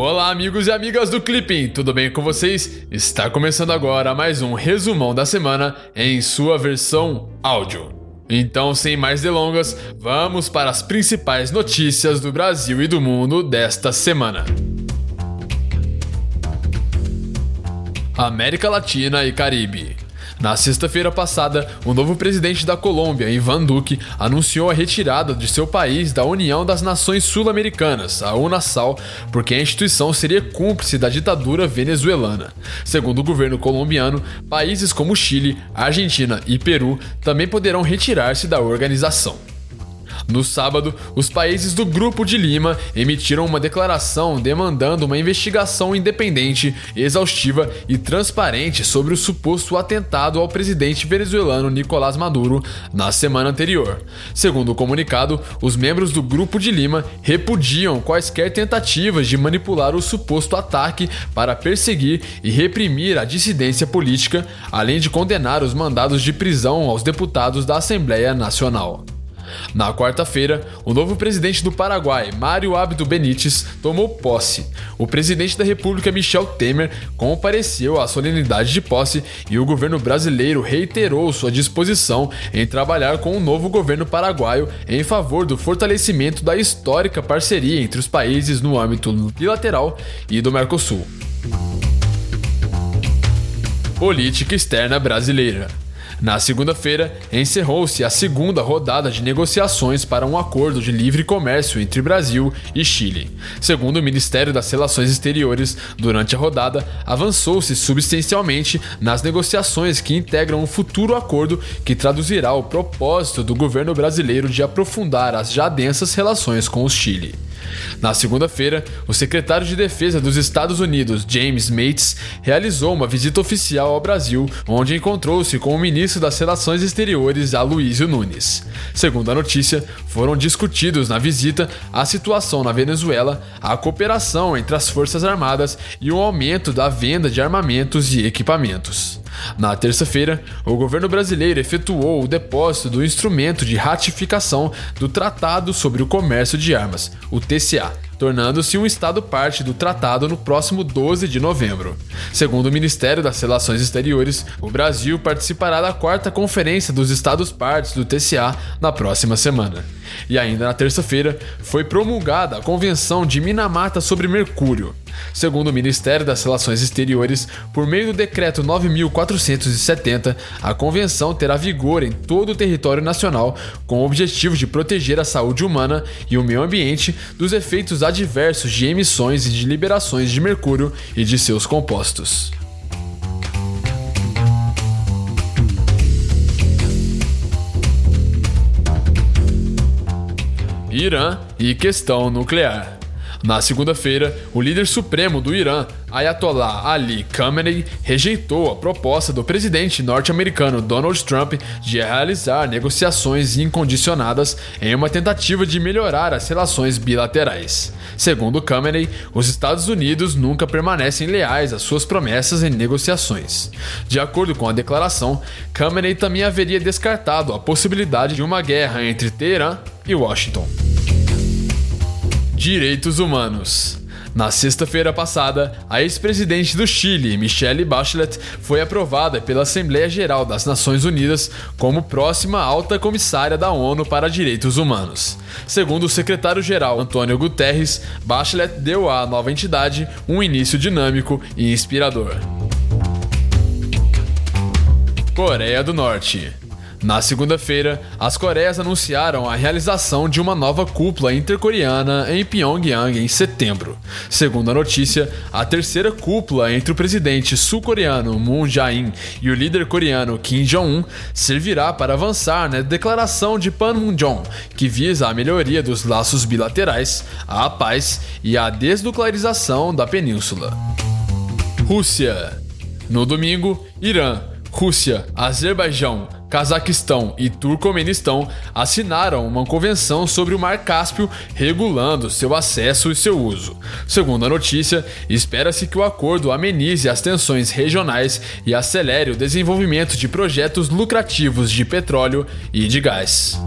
Olá, amigos e amigas do Clipping, tudo bem com vocês? Está começando agora mais um resumão da semana em sua versão áudio. Então, sem mais delongas, vamos para as principais notícias do Brasil e do mundo desta semana. América Latina e Caribe. Na sexta-feira passada, o novo presidente da Colômbia, Ivan Duque, anunciou a retirada de seu país da União das Nações Sul-Americanas, a UNASAL, porque a instituição seria cúmplice da ditadura venezuelana. Segundo o governo colombiano, países como Chile, Argentina e Peru também poderão retirar-se da organização. No sábado, os países do Grupo de Lima emitiram uma declaração demandando uma investigação independente, exaustiva e transparente sobre o suposto atentado ao presidente venezuelano Nicolás Maduro na semana anterior. Segundo o comunicado, os membros do Grupo de Lima repudiam quaisquer tentativas de manipular o suposto ataque para perseguir e reprimir a dissidência política, além de condenar os mandados de prisão aos deputados da Assembleia Nacional. Na quarta-feira, o novo presidente do Paraguai, Mário Abdo Benítez, tomou posse. O presidente da República, Michel Temer, compareceu à solenidade de posse e o governo brasileiro reiterou sua disposição em trabalhar com o novo governo paraguaio em favor do fortalecimento da histórica parceria entre os países no âmbito bilateral e do Mercosul. Política externa brasileira. Na segunda-feira, encerrou-se a segunda rodada de negociações para um acordo de livre comércio entre Brasil e Chile. Segundo o Ministério das Relações Exteriores, durante a rodada, avançou-se substancialmente nas negociações que integram um futuro acordo que traduzirá o propósito do governo brasileiro de aprofundar as já densas relações com o Chile. Na segunda-feira, o secretário de Defesa dos Estados Unidos, James Mates, realizou uma visita oficial ao Brasil, onde encontrou-se com o ministro das Relações Exteriores, Aloysio Nunes. Segundo a notícia, foram discutidos na visita a situação na Venezuela, a cooperação entre as Forças Armadas e o aumento da venda de armamentos e equipamentos. Na terça-feira, o governo brasileiro efetuou o depósito do instrumento de ratificação do Tratado sobre o Comércio de Armas, o TCA, tornando-se um Estado parte do tratado no próximo 12 de novembro. Segundo o Ministério das Relações Exteriores, o Brasil participará da quarta Conferência dos Estados Partes do TCA na próxima semana. E ainda na terça-feira, foi promulgada a Convenção de Minamata sobre Mercúrio. Segundo o Ministério das Relações Exteriores, por meio do Decreto 9470, a convenção terá vigor em todo o território nacional com o objetivo de proteger a saúde humana e o meio ambiente dos efeitos adversos de emissões e de liberações de mercúrio e de seus compostos. Irã e questão nuclear. Na segunda-feira, o líder supremo do Irã, Ayatollah Ali Khamenei, rejeitou a proposta do presidente norte-americano Donald Trump de realizar negociações incondicionadas em uma tentativa de melhorar as relações bilaterais. Segundo Khamenei, os Estados Unidos nunca permanecem leais às suas promessas em negociações. De acordo com a declaração, Khamenei também haveria descartado a possibilidade de uma guerra entre Teherã e Washington. Direitos Humanos. Na sexta-feira passada, a ex-presidente do Chile, Michelle Bachelet, foi aprovada pela Assembleia Geral das Nações Unidas como próxima alta comissária da ONU para Direitos Humanos. Segundo o secretário-geral Antônio Guterres, Bachelet deu à nova entidade um início dinâmico e inspirador. Coreia do Norte. Na segunda-feira, as Coreias anunciaram a realização de uma nova cúpula intercoreana em Pyongyang em setembro. Segundo a notícia, a terceira cúpula entre o presidente sul-coreano Moon Jae-in e o líder coreano Kim Jong-un servirá para avançar na declaração de Panmunjom, que visa a melhoria dos laços bilaterais, a paz e a desnuclearização da península. Rússia. No domingo, Irã, Rússia, Azerbaijão, Cazaquistão e Turcomenistão assinaram uma convenção sobre o Mar Cáspio regulando seu acesso e seu uso. Segundo a notícia, espera-se que o acordo amenize as tensões regionais e acelere o desenvolvimento de projetos lucrativos de petróleo e de gás.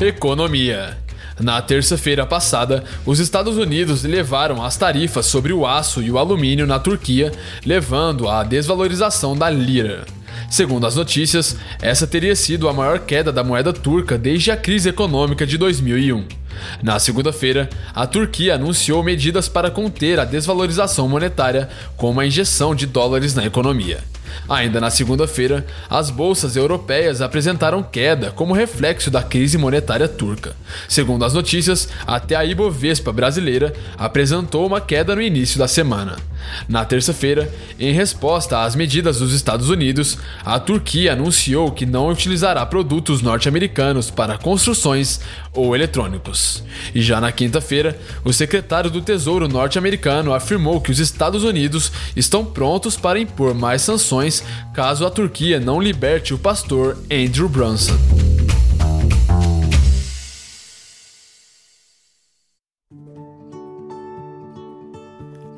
Economia. Na terça-feira passada, os Estados Unidos elevaram as tarifas sobre o aço e o alumínio na Turquia, levando à desvalorização da lira. Segundo as notícias, essa teria sido a maior queda da moeda turca desde a crise econômica de 2001. Na segunda-feira, a Turquia anunciou medidas para conter a desvalorização monetária, como a injeção de dólares na economia. Ainda na segunda-feira, as bolsas europeias apresentaram queda como reflexo da crise monetária turca. Segundo as notícias, até a Ibovespa brasileira apresentou uma queda no início da semana. Na terça-feira, em resposta às medidas dos Estados Unidos, a Turquia anunciou que não utilizará produtos norte-americanos para construções ou eletrônicos. E já na quinta-feira, o secretário do Tesouro norte-americano afirmou que os Estados Unidos estão prontos para impor mais sanções caso a Turquia não liberte o pastor Andrew Brunson.